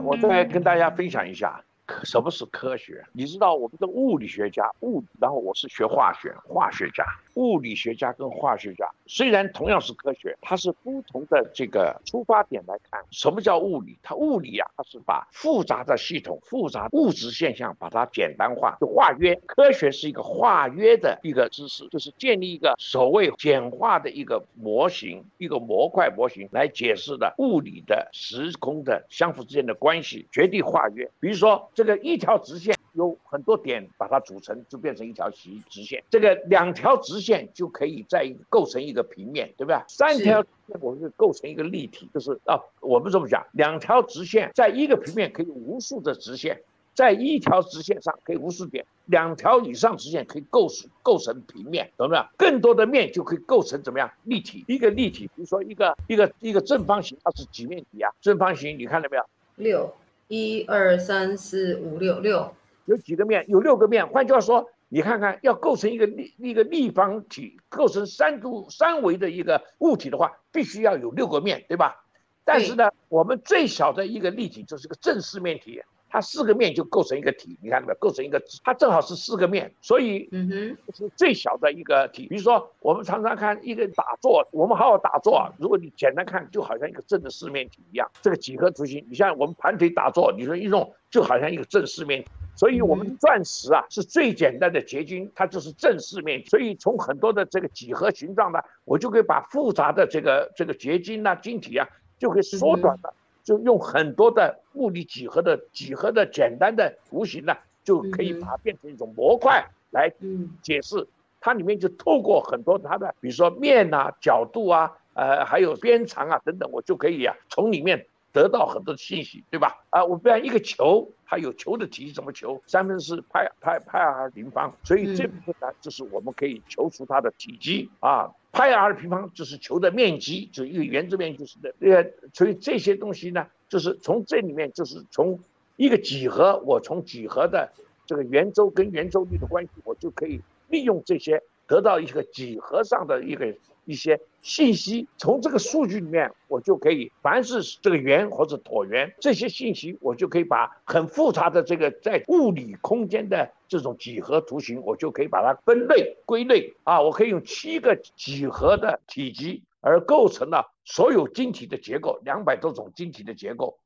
我再跟大家分享一下。什么是科学？你知道我们的物理学家物，然后我是学化学，化学家，物理学家跟化学家虽然同样是科学，它是不同的这个出发点来看。什么叫物理？它物理啊，它是把复杂的系统、复杂物质现象把它简单化，就化约。科学是一个化约的一个知识，就是建立一个所谓简化的一个模型，一个模块模型来解释的物理的时空的相互之间的关系，绝对化约。比如说。这个一条直线有很多点把它组成，就变成一条直直线。这个两条直线就可以在构成一个平面，对不对？三条我们是构成一个立体，就是啊，我们这么讲，两条直线在一个平面可以无数的直线，在一条直线上可以无数点，两条以上直线可以构成构成平面，懂不懂？更多的面就可以构成怎么样立体？一个立体，比如说一个一个一个正方形，它是几面体啊？正方形你看到没有？六。一二三四五六六，有几个面？有六个面。换句话说，你看看，要构成一个立一个立方体，构成三度三维的一个物体的话，必须要有六个面，对吧？但是呢，我们最小的一个立体就是个正四面体。它四个面就构成一个体，你看到没有？构成一个，它正好是四个面，所以嗯哼，是最小的一个体。比如说，我们常常看一个打坐，我们好好打坐啊。如果你简单看，就好像一个正的四面体一样。这个几何图形，你像我们盘腿打坐，你说一弄就好像一个正四面体。所以，我们钻石啊是最简单的结晶，它就是正四面。所以，从很多的这个几何形状呢，我就可以把复杂的这个这个结晶呐、晶体啊，就可以缩短了。就用很多的物理几何的几何的简单的图形呢，就可以把它变成一种模块来解释。它里面就透过很多它的，比如说面啊、角度啊、呃，还有边长啊等等，我就可以啊从里面得到很多信息，对吧？啊，我不然一个球，它有球的体积，怎么求？三分之派派派 r 平方，所以这部分呢，就是我们可以求出它的体积啊。派 r 平方就是球的面积，就一个圆周面就是的。呃，所以这些东西呢，就是从这里面，就是从一个几何，我从几何的这个圆周跟圆周率的关系，我就可以利用这些得到一个几何上的一个。一些信息从这个数据里面，我就可以，凡是这个圆或者椭圆这些信息，我就可以把很复杂的这个在物理空间的这种几何图形，我就可以把它分类归类啊，我可以用七个几何的体积而构成了所有晶体的结构，两百多种晶体的结构，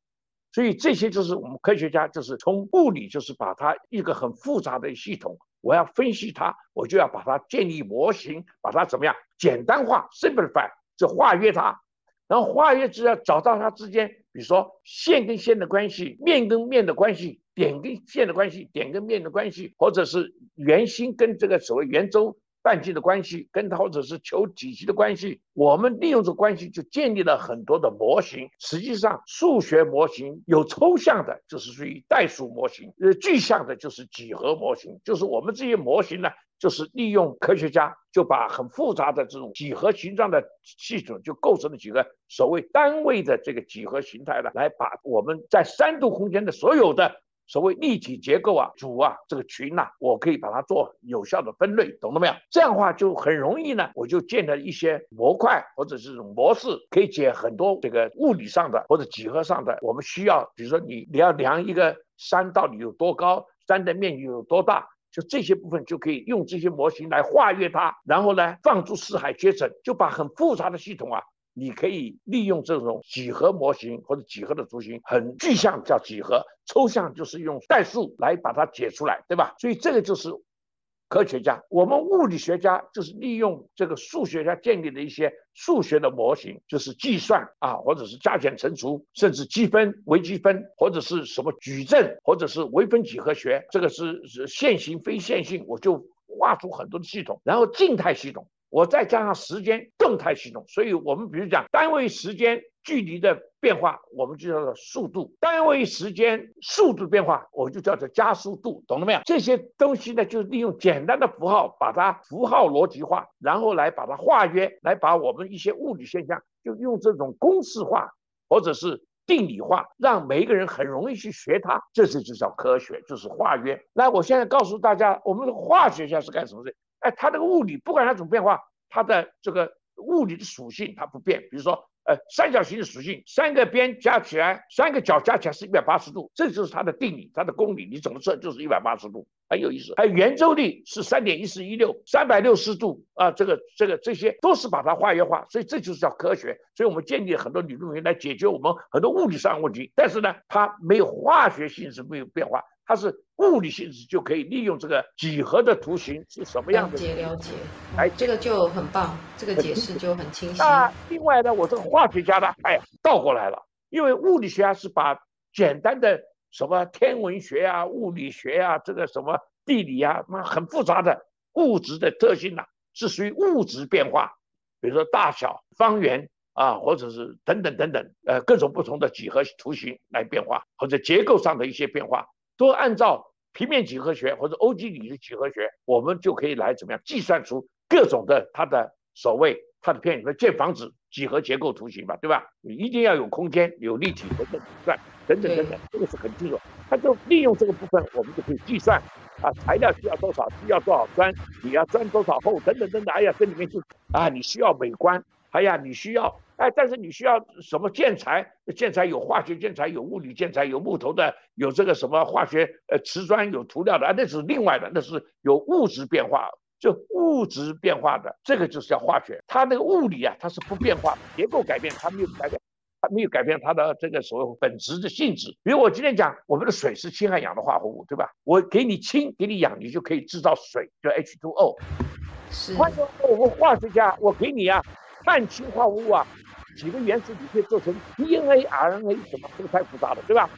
所以这些就是我们科学家就是从物理就是把它一个很复杂的系统。我要分析它，我就要把它建立模型，把它怎么样简单化 （simplify），就化约它。然后化约之后找到它之间，比如说线跟线的关系，面跟面的关系，点跟线的关系，点跟面的关系，或者是圆心跟这个所谓圆周。半径的关系跟它或者是球体积的关系，我们利用这关系就建立了很多的模型。实际上，数学模型有抽象的，就是属于代数模型；呃，具象的就是几何模型。就是我们这些模型呢，就是利用科学家就把很复杂的这种几何形状的系统，就构成了几个所谓单位的这个几何形态了，来把我们在三度空间的所有的。所谓立体结构啊，组啊，这个群呐，我可以把它做有效的分类，懂了没有？这样的话就很容易呢，我就建了一些模块或者这种模式，可以解很多这个物理上的或者几何上的我们需要，比如说你你要量一个山到底有多高，山的面积有多大，就这些部分就可以用这些模型来化约它，然后呢放诸四海皆准，就把很复杂的系统啊。你可以利用这种几何模型或者几何的图形，很具象叫几何，抽象就是用代数来把它解出来，对吧？所以这个就是科学家，我们物理学家就是利用这个数学家建立的一些数学的模型，就是计算啊，或者是加减乘除，甚至积分、微积分，或者是什么矩阵，或者是微分几何学，这个是是线性、非线性，我就画出很多的系统，然后静态系统。我再加上时间动态系统，所以我们比如讲单位时间距离的变化，我们就叫做速度；单位时间速度变化，我就叫做加速度，懂了没有？这些东西呢，就是利用简单的符号，把它符号逻辑化，然后来把它化约，来把我们一些物理现象，就用这种公式化或者是定理化，让每一个人很容易去学它。这是就叫科学，就是化约。那我现在告诉大家，我们的化学家是干什么的？哎，它这个物理不管它怎么变化，它的这个物理的属性它不变。比如说，呃三角形的属性，三个边加起来，三个角加起来是一百八十度，这就是它的定理，它的公理，你怎么测就是一百八十度，很有意思。还有圆周率是三点一四一六，三百六十度啊，这个这个这些都是把它化约化，所以这就是叫科学。所以我们建立很多理论来解决我们很多物理上的问题，但是呢，它没有化学性质没有变化。它是物理性质就可以利用这个几何的图形是什么样的？了解了解，哎，这个就很棒，这个解释就很清晰。那另外呢，我这个化学家呢，哎，倒过来了，因为物理学家是把简单的什么天文学啊、物理学啊、这个什么地理啊，那很复杂的物质的特性呢，是属于物质变化，比如说大小、方圆啊，或者是等等等等，呃，各种不同的几何图形来变化，或者结构上的一些变化。都按照平面几何学或者欧几里的几何学，我们就可以来怎么样计算出各种的它的所谓它的片的建房子几何结构图形吧，对吧？你一定要有空间、有立体等等计算等等等等，这个是很清楚。它就利用这个部分，我们就可以计算啊，材料需要多少，需要多少砖，你要砖多少厚等等等等。哎呀，这里面就啊，你需要美观，哎呀，你需要。哎，但是你需要什么建材？建材有化学建材，有物理建材，有木头的，有这个什么化学呃瓷砖，有涂料的啊，那是另外的，那是有物质变化，就物质变化的，这个就是叫化学。它那个物理啊，它是不变化，结构改变它没有改变，它没有改变它的这个所谓本质的性质。比如我今天讲，我们的水是氢和氧的化合物，对吧？我给你氢，给你氧，你就可以制造水，叫 H2O。是。换句话说，我们化学家，我给你啊，碳氢化合物啊。几个原子你可以做成 DNA、RNA 什么，这个太复杂了，对吧？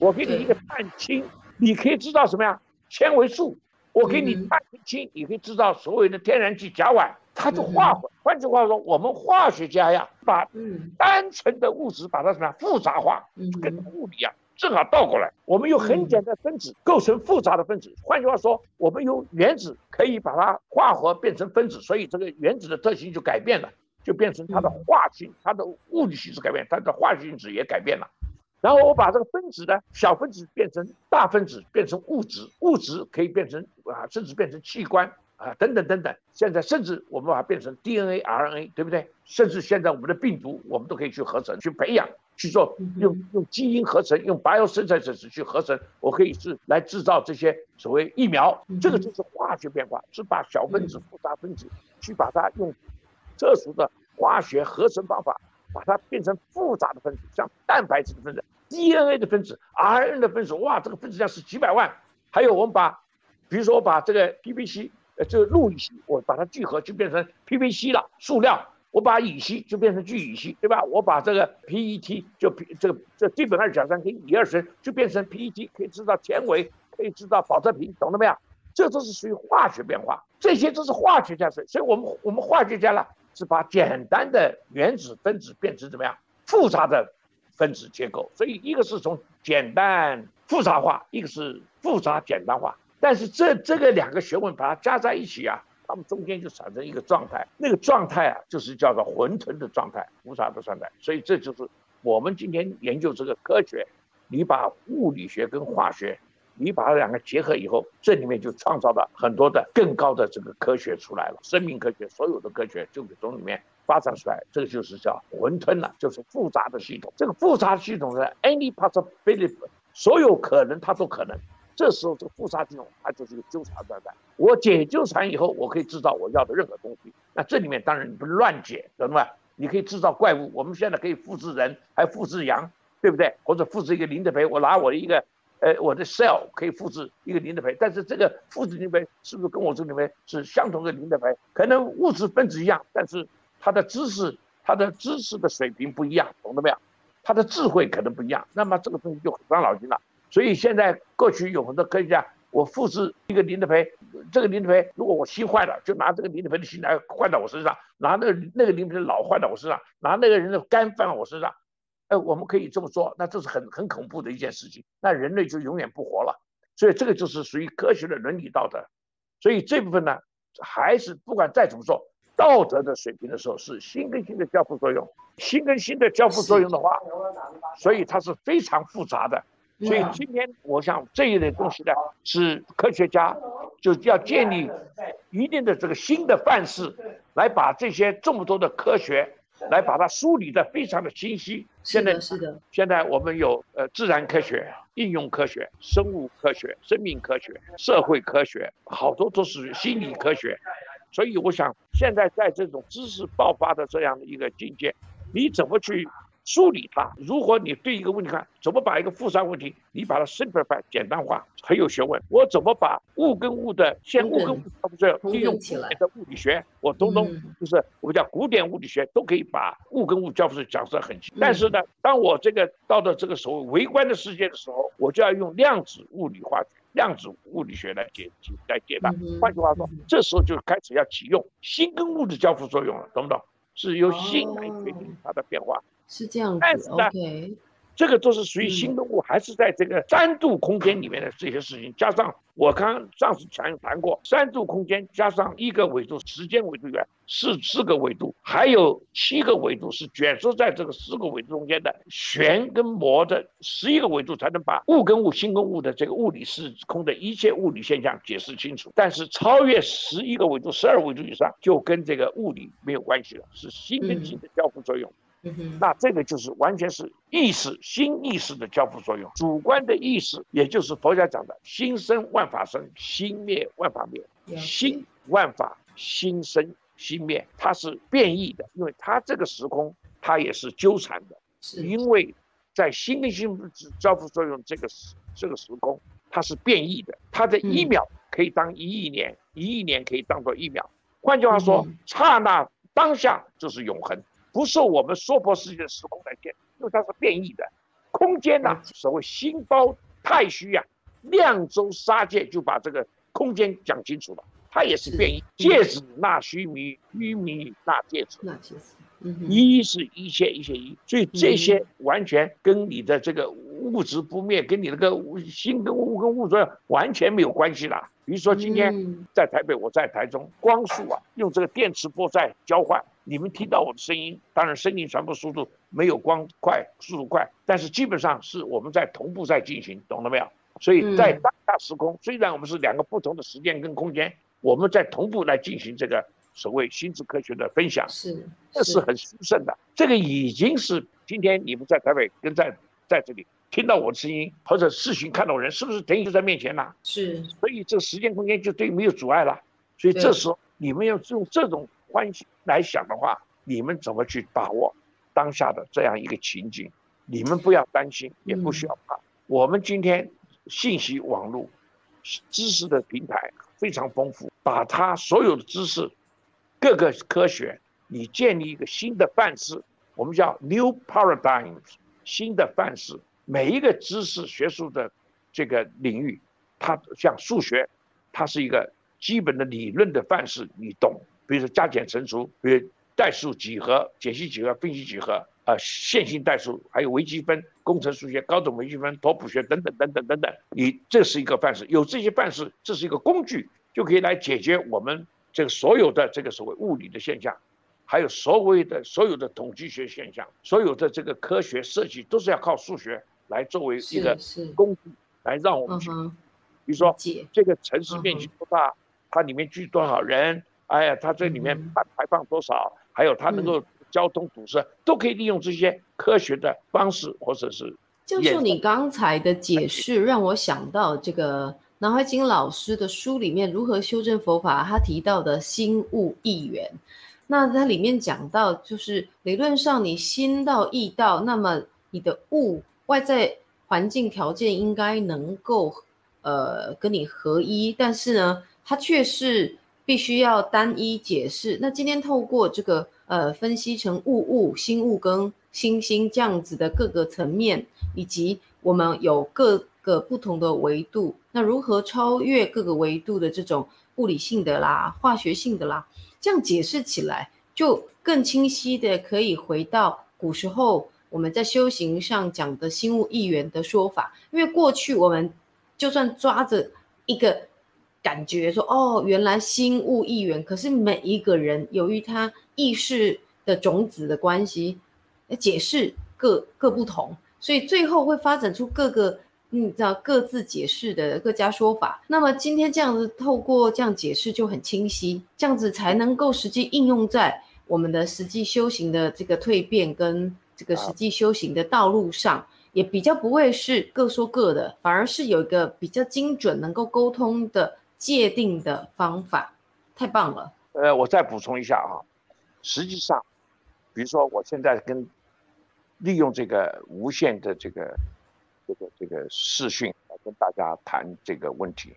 我给你一个碳氢，你可以制造什么呀？纤维素。我给你碳氢，你可以制造所有的天然气甲烷，它就化合。换句话说，我们化学家呀，把单纯的物质把它什么呀复杂化，跟物理啊正好倒过来。我们用很简单的分子构成复杂的分子。换句话说，我们用原子可以把它化合变成分子，所以这个原子的特性就改变了。就变成它的化性，它的物理性质改变，它的化学性质也改变了。然后我把这个分子呢，小分子变成大分子，变成物质，物质可以变成啊，甚至变成器官啊，等等等等。现在甚至我们把它变成 DNA、RNA，对不对？甚至现在我们的病毒，我们都可以去合成、去培养、去做，用用基因合成，用 bio 生产者去合成，我可以是来制造这些所谓疫苗。这个就是化学变化，是把小分子、复杂分子去把它用。特殊的化学合成方法，把它变成复杂的分子，像蛋白质的分子、DNA 的分子、RNA 的分子，哇，这个分子量是几百万。还有我们把，比如说我把这个 PVC，呃，这个氯乙烯，我把它聚合就变成 PVC 了，塑料。我把乙烯就变成聚乙烯，对吧？我把这个 PET 就 P 这个这基苯二甲酸跟乙二醇就变成 PET，可以制造纤维，可以制造保特瓶，懂了没有？这都是属于化学变化，这些都是化学家所以我们我们化学家呢。是把简单的原子分子变成怎么样复杂的分子结构，所以一个是从简单复杂化，一个是复杂简单化。但是这这个两个学问把它加在一起啊，它们中间就产生一个状态，那个状态啊就是叫做混沌的状态、复杂的状态。所以这就是我们今天研究这个科学，你把物理学跟化学。你把它两个结合以后，这里面就创造了很多的更高的这个科学出来了，生命科学，所有的科学就从里面发展出来，这个就是叫混沌了，就是复杂的系统。这个复杂系统呢，any possibility，所有可能它都可能。这时候这个复杂系统它就是一个纠缠状态。我解纠缠以后，我可以制造我要的任何东西。那这里面当然你不乱解，懂吗？你可以制造怪物，我们现在可以复制人，还复制羊，对不对？或者复制一个林德培，我拿我的一个。呃，我的 cell 可以复制一个磷的培，但是这个复制磷的培是不是跟我这里面是相同的磷的培？可能物质分子一样，但是它的知识、它的知识的水平不一样，懂了没有？它的智慧可能不一样，那么这个东西就很伤脑筋了。所以现在过去有很多科学家，我复制一个磷的培，这个磷的培如果我心坏了，就拿这个磷的培的心来换到我身上，拿那个那个磷的培脑换到我身上，拿那个人的肝放到我身上。哎，我们可以这么说，那这是很很恐怖的一件事情，那人类就永远不活了。所以这个就是属于科学的伦理道德。所以这部分呢，还是不管再怎么说，道德的水平的时候，是心跟心的交互作用。心跟心的交互作用的话，所以它是非常复杂的。所以今天我想这一类东西呢，是科学家就要建立一定的这个新的范式，来把这些这么多的科学。来把它梳理的非常的清晰。现在是的，现在我们有呃自然科学、应用科学、生物科学、生命科学、社会科学，好多都是心理科学。所以我想，现在在这种知识爆发的这样的一个境界，你怎么去？梳理它。如果你对一个问题看，怎么把一个复杂问题，你把它 simplify 简单化，很有学问。我怎么把物跟物的先物跟物不是利用起来的物理学，我通通就是我们叫古典物理学都可以把物跟物交互讲得很清。但是呢，当我这个到了这个所谓微观的世界的时候，我就要用量子物理化学、量子物理学来解解来解答。换句话说，这时候就开始要启用心跟物质交互作用了，懂不懂？是由心来决定它的变化。是这样子，OK，这个都是属于新动物，还是在这个三度空间里面的这些事情，加上我刚上次谈谈过，三度空间加上一个维度，时间维度元是四个维度，还有七个维度是卷缩在这个四个维度中间的旋跟膜的十一个维度，才能把物跟物、心跟物的这个物理时空的一切物理现象解释清楚。但是超越十一个维度、十二维度以上，就跟这个物理没有关系了，是心跟心的交互作用。那这个就是完全是意识、新意识的交互作用。主观的意识，也就是佛家讲的“心生万法生，心灭万法灭”。心万法，心生心灭，它是变异的，因为它这个时空它也是纠缠的。因为在心跟心交互作用这个时这个时空，它是变异的。它的一秒可以当一亿年，一亿年可以当做一秒。换句话说，刹那当下就是永恒。不受我们娑婆世界的时空来限，因为它是变异的。空间呐，所谓心包太虚呀，量周杀界就把这个空间讲清楚了。它也是变异，戒指纳须弥，须弥纳戒指。纳戒指，一是一切一切一，所以这些完全跟你的这个物质不灭，跟你那个心跟物跟物质完全没有关系了。比如说今天在台北，我在台中，光速啊，用这个电磁波在交换。你们听到我的声音，当然声音传播速度没有光快，速度快，但是基本上是我们在同步在进行，懂了没有？所以在当下时空，虽然我们是两个不同的时间跟空间，我们在同步来进行这个所谓心智科学的分享，是，这是很殊胜的。这个已经是今天你们在台北跟在在这里听到我的声音，或者视频看到人，是不是等于就在面前了？是，所以这个时间空间就对没有阻碍了。所以这时候你们要用这种。关系来想的话，你们怎么去把握当下的这样一个情景？你们不要担心，也不需要怕。我们今天信息网络知识的平台非常丰富，把它所有的知识、各个科学，你建立一个新的范式，我们叫 new paradigms，新的范式。每一个知识学术的这个领域，它像数学，它是一个基本的理论的范式，你懂。比如说加减乘除，比如代数几何、解析几何、分析几何，啊，线性代数，还有微积分、工程数学、高等微积分、拓扑学等等等等等等。你这是一个范式，有这些范式，这是一个工具，就可以来解决我们这个所有的这个所谓物理的现象，还有所谓的所有的统计学现象，所有的这个科学设计都是要靠数学来作为一个工具来让我们去，比如说这个城市面积多大，它里面居多少人。哎呀，它这里面排排放多少，还有它能够交通堵塞，都可以利用这些科学的方式，或者是。教授，你刚才的解释让我想到这个南怀瑾老师的书里面《如何修正佛法》，他提到的心物意缘。那它里面讲到，就是理论上你心到意到，那么你的物外在环境条件应该能够呃跟你合一，但是呢，它却是。必须要单一解释。那今天透过这个呃分析成物物、心物跟心心这样子的各个层面，以及我们有各个不同的维度，那如何超越各个维度的这种物理性的啦、化学性的啦，这样解释起来就更清晰的可以回到古时候我们在修行上讲的心物一元的说法。因为过去我们就算抓着一个。感觉说哦，原来心物一元，可是每一个人由于他意识的种子的关系，解释各各不同，所以最后会发展出各个你知道各自解释的各家说法。那么今天这样子透过这样解释就很清晰，这样子才能够实际应用在我们的实际修行的这个蜕变跟这个实际修行的道路上，也比较不会是各说各的，反而是有一个比较精准能够沟通的界定的方法，太棒了。呃，我再补充一下啊，实际上，比如说我现在跟利用这个无线的这个这个这个视讯来跟大家谈这个问题，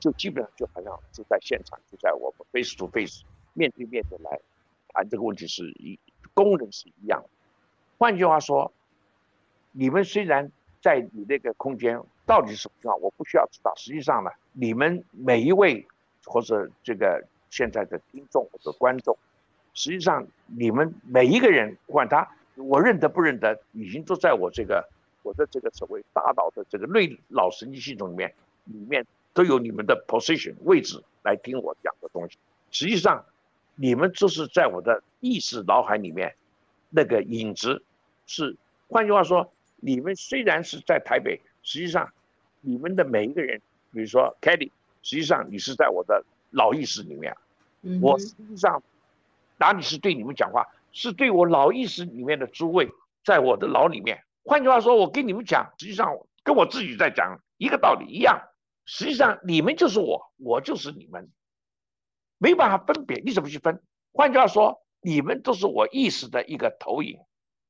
就基本上就好像就在现场，就在我们 face to face 面对面的来谈这个问题是一功能是一样的。换句话说，你们虽然在你那个空间到底是什么情况，我不需要知道。实际上呢，你们每一位或者这个现在的听众或者观众，实际上你们每一个人，管他。我认得不认得，已经都在我这个我的这个所谓大脑的这个内脑神经系统里面，里面都有你们的 position 位置来听我讲的东西。实际上，你们就是在我的意识脑海里面那个影子，是换句话说，你们虽然是在台北，实际上你们的每一个人，比如说 k e t t y 实际上你是在我的老意识里面，我实际上哪里是对你们讲话？是对我老意识里面的诸位，在我的脑里面。换句话说，我跟你们讲，实际上跟我自己在讲一个道理一样。实际上，你们就是我，我就是你们，没办法分别。你怎么去分？换句话说，你们都是我意识的一个投影。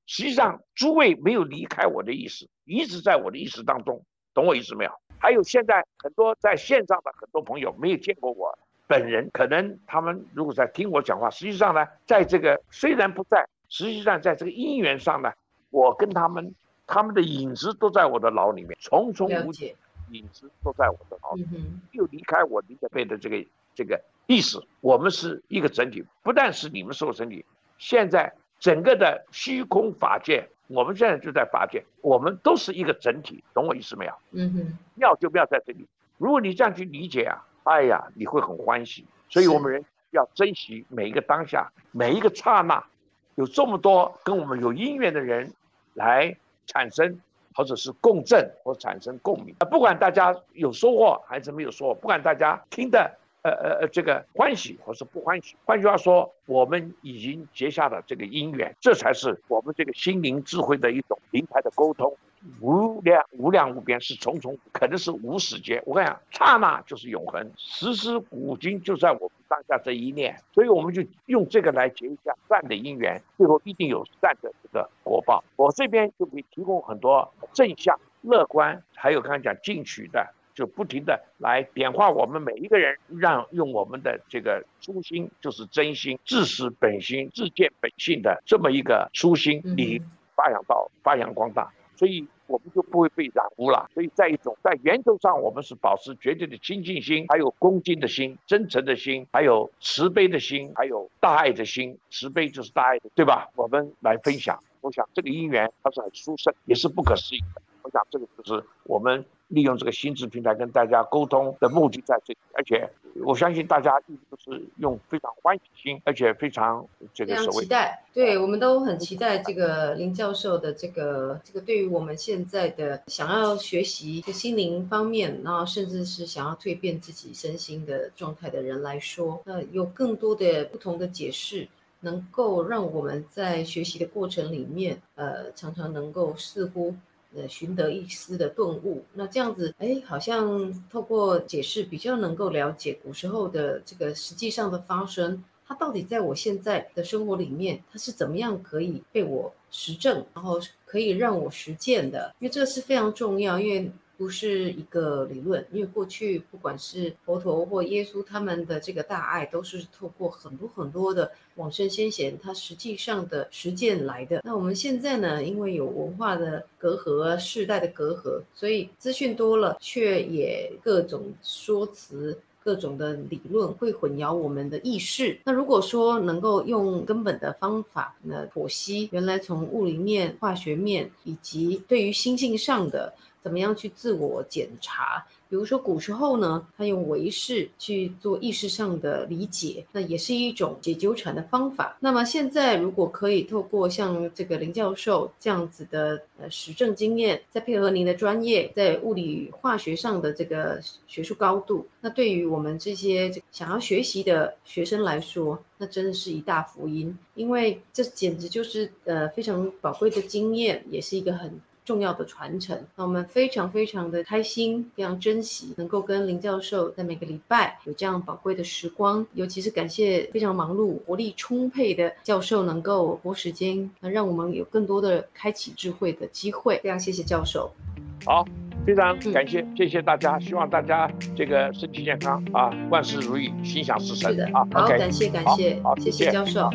实际上，诸位没有离开我的意识，一直在我的意识当中，懂我意思没有？还有现在很多在线上的很多朋友没有见过我。本人可能他们如果在听我讲话，实际上呢，在这个虽然不在，实际上在这个因缘上呢，我跟他们他们的影子都在我的脑里面，重重无解，影子都在我的脑里，又离开我理解背的这个这个意识。我们是一个整体，不但是你们是我整体，现在整个的虚空法界，我们现在就在法界，我们都是一个整体，懂我意思没有？嗯哼，妙就妙在这里。如果你这样去理解啊。哎呀，你会很欢喜，所以我们人要珍惜每一个当下，每一个刹那，有这么多跟我们有因缘的人来产生，或者是共振或产生共鸣啊。不管大家有收获还是没有收获，不管大家听的呃呃呃这个欢喜或是不欢喜，换句话说，我们已经结下了这个因缘，这才是我们这个心灵智慧的一种平台的沟通。无量无量无边是重重，可能是无始劫。我跟你讲，刹那就是永恒，时时古今就在我们当下这一念。所以我们就用这个来结一下善的因缘，最后一定有善的这个果报。我这边就可以提供很多正向、乐观，还有刚才讲进取的，就不停的来点化我们每一个人，让用我们的这个初心，就是真心、自始本心、自见本性的这么一个初心，你发扬到发扬光大。所以。我们就不会被染污了。所以在一种在源头上，我们是保持绝对的清净心，还有恭敬的心、真诚的心，还有慈悲的心，还有大爱的心。慈悲就是大爱的，对吧？我们来分享。我想这个因缘它是很殊胜，也是不可思议的。我想这个就是我们。利用这个心智平台跟大家沟通的目的在这里，而且我相信大家一直都是用非常欢喜心，而且非常这个期待。对，我们都很期待这个林教授的这个这个对于我们现在的想要学习的心灵方面，然后甚至是想要蜕变自己身心的状态的人来说，那有更多的不同的解释，能够让我们在学习的过程里面，呃，常常能够似乎。呃，寻得一丝的顿悟，那这样子，哎，好像透过解释比较能够了解古时候的这个实际上的发生，它到底在我现在的生活里面，它是怎么样可以被我实证，然后可以让我实践的？因为这个是非常重要，因为。不是一个理论，因为过去不管是佛陀或耶稣，他们的这个大爱都是透过很多很多的往生先贤，他实际上的实践来的。那我们现在呢，因为有文化的隔阂、世代的隔阂，所以资讯多了，却也各种说辞、各种的理论会混淆我们的意识。那如果说能够用根本的方法，那剖析原来从物理面、化学面，以及对于心性上的。怎么样去自我检查？比如说古时候呢，他用唯识去做意识上的理解，那也是一种解纠缠的方法。那么现在如果可以透过像这个林教授这样子的呃实证经验，再配合您的专业，在物理化学上的这个学术高度，那对于我们这些想要学习的学生来说，那真的是一大福音，因为这简直就是呃非常宝贵的经验，也是一个很。重要的传承，那我们非常非常的开心，非常珍惜能够跟林教授在每个礼拜有这样宝贵的时光，尤其是感谢非常忙碌、活力充沛的教授能够拨时间，那让我们有更多的开启智慧的机会。非常谢谢教授。好，非常感谢，谢谢大家，希望大家这个身体健康啊，万事如意，心想事成。是的，好，感谢感谢，谢谢教授。